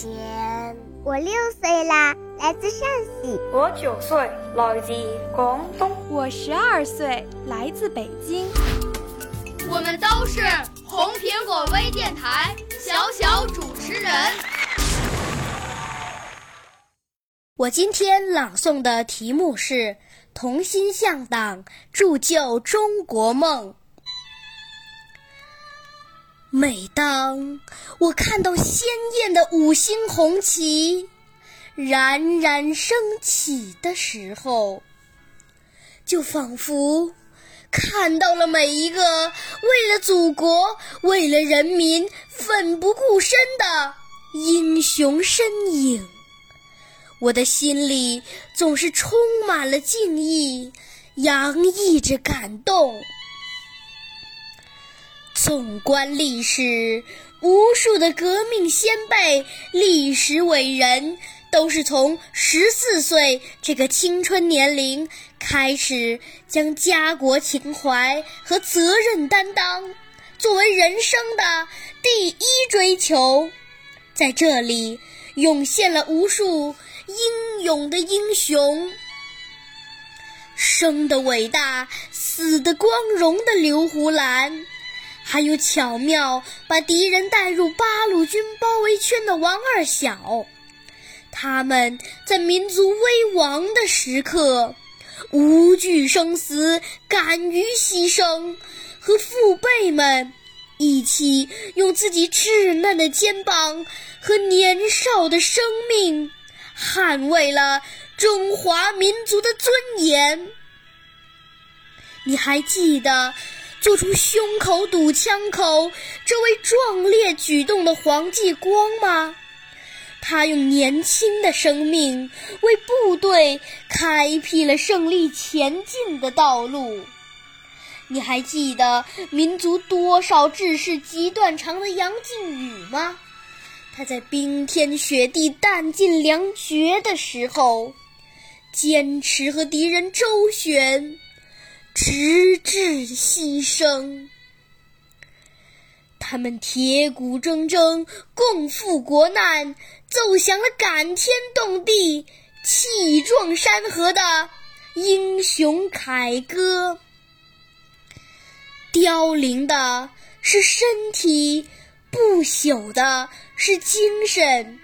前。我六岁啦，来自陕西。我九岁，来自广东。我十二岁，来自北京。我们都是红苹果微电台小小主持人。我今天朗诵的题目是《同心向党，铸就中国梦》。每当我看到鲜艳的五星红旗冉冉升起的时候，就仿佛看到了每一个为了祖国、为了人民奋不顾身的英雄身影。我的心里总是充满了敬意，洋溢着感动。纵观历史，无数的革命先辈、历史伟人，都是从十四岁这个青春年龄开始，将家国情怀和责任担当作为人生的第一追求。在这里，涌现了无数。英勇的英雄，生的伟大，死的光荣的刘胡兰，还有巧妙把敌人带入八路军包围圈的王二小，他们在民族危亡的时刻，无惧生死，敢于牺牲，和父辈们一起用自己稚嫩的肩膀和年少的生命。捍卫了中华民族的尊严。你还记得做出胸口堵枪口这位壮烈举动的黄继光吗？他用年轻的生命为部队开辟了胜利前进的道路。你还记得民族多少志士极断肠的杨靖宇吗？他在冰天雪地、弹尽粮绝的时候，坚持和敌人周旋，直至牺牲。他们铁骨铮铮，共赴国难，奏响了感天动地、气壮山河的英雄凯歌。凋零的是身体。不朽的是精神，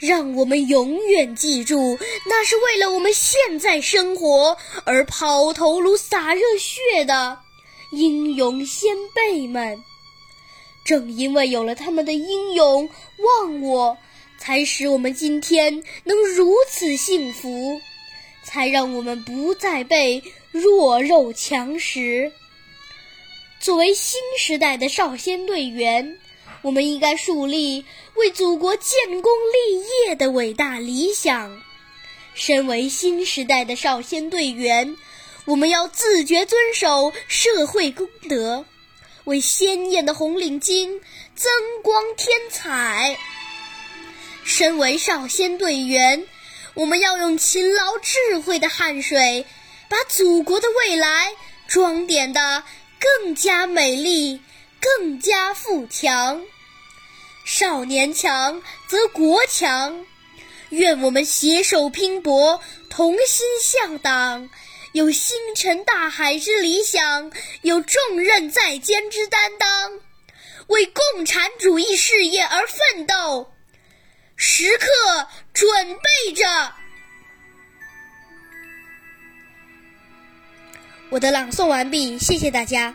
让我们永远记住，那是为了我们现在生活而抛头颅、洒热血的英勇先辈们。正因为有了他们的英勇忘我，才使我们今天能如此幸福，才让我们不再被弱肉强食。作为新时代的少先队员。我们应该树立为祖国建功立业的伟大理想。身为新时代的少先队员，我们要自觉遵守社会公德，为鲜艳的红领巾增光添彩。身为少先队员，我们要用勤劳智慧的汗水，把祖国的未来装点的更加美丽。更加富强，少年强则国强。愿我们携手拼搏，同心向党，有星辰大海之理想，有重任在肩之担当。为共产主义事业而奋斗，时刻准备着。我的朗诵完毕，谢谢大家。